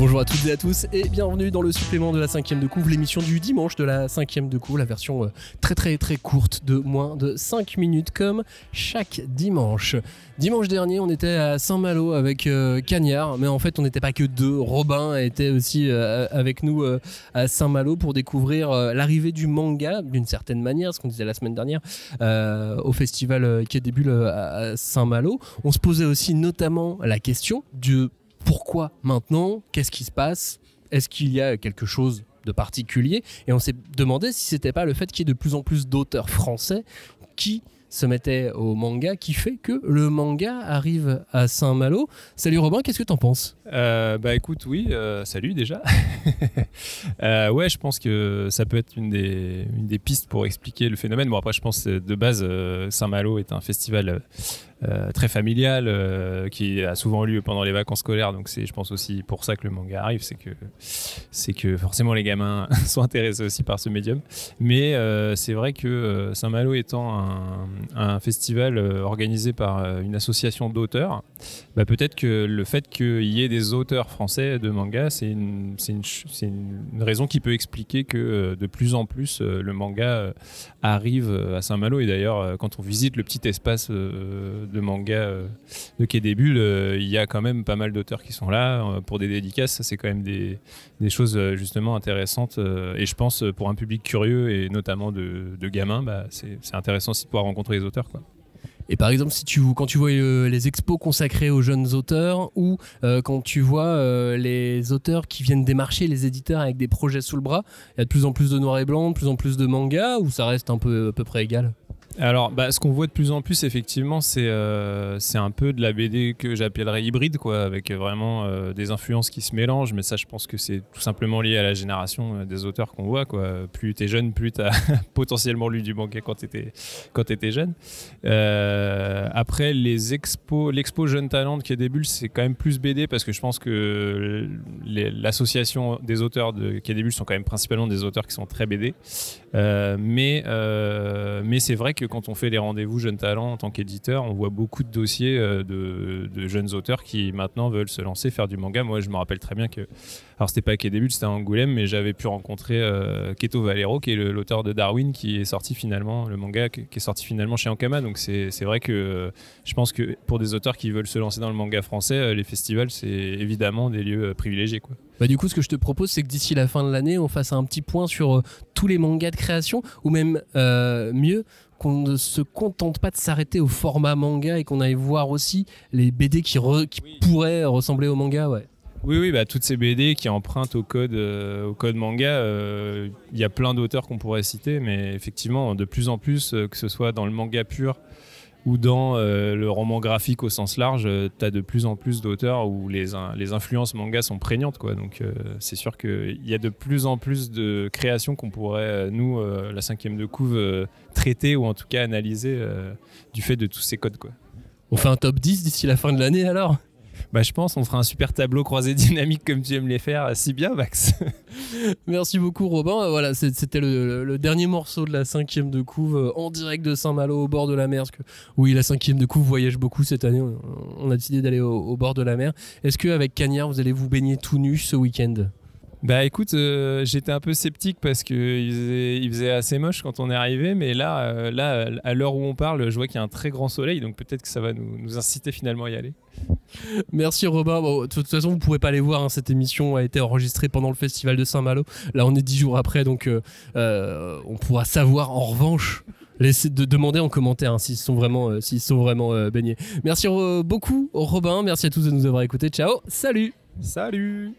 Bonjour à toutes et à tous et bienvenue dans le supplément de la cinquième de couvre, l'émission du dimanche de la cinquième de couvre, la version euh, très très très courte de moins de 5 minutes comme chaque dimanche. Dimanche dernier on était à Saint-Malo avec euh, Cagnard, mais en fait on n'était pas que deux, Robin était aussi euh, avec nous à Saint-Malo pour découvrir l'arrivée du manga d'une certaine manière, ce qu'on disait la semaine dernière au festival qui débute à Saint-Malo. On se posait aussi notamment la question du pourquoi maintenant Qu'est-ce qui se passe? Est-ce qu'il y a quelque chose de particulier? Et on s'est demandé si c'était pas le fait qu'il y ait de plus en plus d'auteurs français qui se mettaient au manga qui fait que le manga arrive à Saint-Malo. Salut Robin, qu'est-ce que t'en penses? Euh, bah écoute, oui, euh, salut déjà. Euh, ouais, je pense que ça peut être une des, une des pistes pour expliquer le phénomène. Bon, après, je pense de base, euh, Saint-Malo est un festival très familial qui a souvent lieu pendant les vacances scolaires. Donc, c'est, je pense aussi pour ça que le manga arrive. C'est que, c'est que forcément les gamins sont intéressés aussi par ce médium. Mais c'est vrai que Saint-Malo étant un, un festival euh, organisé par euh, une association d'auteurs, bah, peut-être que le fait qu'il y ait des auteurs français de manga, c'est une, raison qui peut expliquer que euh, de plus en plus euh, le manga euh, arrive euh, à Saint-Malo. Et d'ailleurs, euh, quand on visite le petit espace euh, de manga euh, de Quai des euh, il y a quand même pas mal d'auteurs qui sont là euh, pour des dédicaces. C'est quand même des, choses euh, justement intéressantes. euh, et je pense euh, pour un public curieux et notamment de, gamins, bah, c'est intéressant aussi de pouvoir rencontrer les auteurs. Quoi. Et par exemple, si tu, quand tu vois euh, les expos consacrés aux jeunes auteurs ou euh, quand tu vois euh, les auteurs qui viennent démarcher les éditeurs avec des projets sous le bras, il y a de plus en plus de noir et blanc, de plus en plus de mangas ou ça reste un peu à peu près égal? Alors, bah, ce qu'on voit de plus en plus, effectivement, c'est euh, un peu de la BD que j'appellerais hybride, quoi, avec vraiment euh, des influences qui se mélangent. Mais ça, je pense que c'est tout simplement lié à la génération euh, des auteurs qu'on voit. Quoi. Plus tu es jeune, plus tu as potentiellement lu du manga quand tu étais, quand étais jeune. Euh, après, l'expo Jeune Talent qui bulles, c'est quand même plus BD parce que je pense que l'association des auteurs de Quai des Bulles sont quand même principalement des auteurs qui sont très BD. Mais mais c'est vrai que quand on fait les rendez-vous jeunes talents en tant qu'éditeur, on voit beaucoup de dossiers euh, de, jeunes auteurs qui maintenant veulent se lancer, faire du manga. Moi, je me rappelle très bien que, alors c'était pas à des Bulles, c'était à Angoulême, mais j'avais pu rencontrer euh, Keto Valero, qui est l'auteur de Darwin, qui est sorti finalement, le manga qui est sorti finalement chez Ankama. Donc c'est vrai que euh, je pense que pour des auteurs qui veulent se lancer dans le manga français, euh, les festivals, c'est évidemment des lieux privilégiés. Quoi. Bah du coup, ce que je te propose, c'est que d'ici la fin de l'année, on fasse un petit point sur tous les mangas de création, ou même mieux, qu'on ne se contente pas de s'arrêter au format manga et qu'on aille voir aussi les BD qui, re- qui Oui. pourraient ressembler au manga, ouais. Oui, oui, bah, toutes ces BD qui empruntent au code, euh, au code manga, euh, il y a plein d'auteurs qu'on pourrait citer, mais effectivement, de plus en plus, euh, que ce soit dans le manga pur ou dans euh, le roman graphique au sens large, tu as de plus en plus d'auteurs où les, in- les influences manga sont prégnantes. Quoi. Donc euh, c'est sûr qu'il y a de plus en plus de créations qu'on pourrait, euh, nous, euh, la cinquième de couve, euh, traiter ou en tout cas analyser euh, du fait de tous ces codes. Quoi. On fait un top 10 d'ici la fin de l'année alors? Bah, je pense on fera un super tableau croisé dynamique comme tu aimes les faire, si bien Max. Merci beaucoup Robin. Euh, Voilà, c'était le, dernier morceau de la cinquième de couve euh, en direct de Saint-Malo au bord de la mer. Parce que oui, la cinquième de couve voyage beaucoup cette année. On, a décidé d'aller au, au bord de la mer. Est-ce qu'avec Cagnard, vous allez vous baigner tout nu ce week-end? Bah écoute, euh, j'étais un peu sceptique parce que il faisait, il faisait assez moche quand on est arrivé, mais là, euh, là à l'heure où on parle, je vois qu'il y a un très grand soleil, donc peut-être que ça va nous, nous inciter finalement à y aller. Merci Robin. Bon, de toute façon, vous pourrez pas aller voir. hein, cette émission a été enregistrée pendant le festival de Saint-Malo. Là, on est dix jours après, donc euh, on pourra savoir en revanche. Laissez de demander en commentaire hein, s'ils sont vraiment, s'ils sont vraiment baignés. Merci beaucoup Robin. Merci à tous de nous avoir écoutés. Ciao. Salut. Salut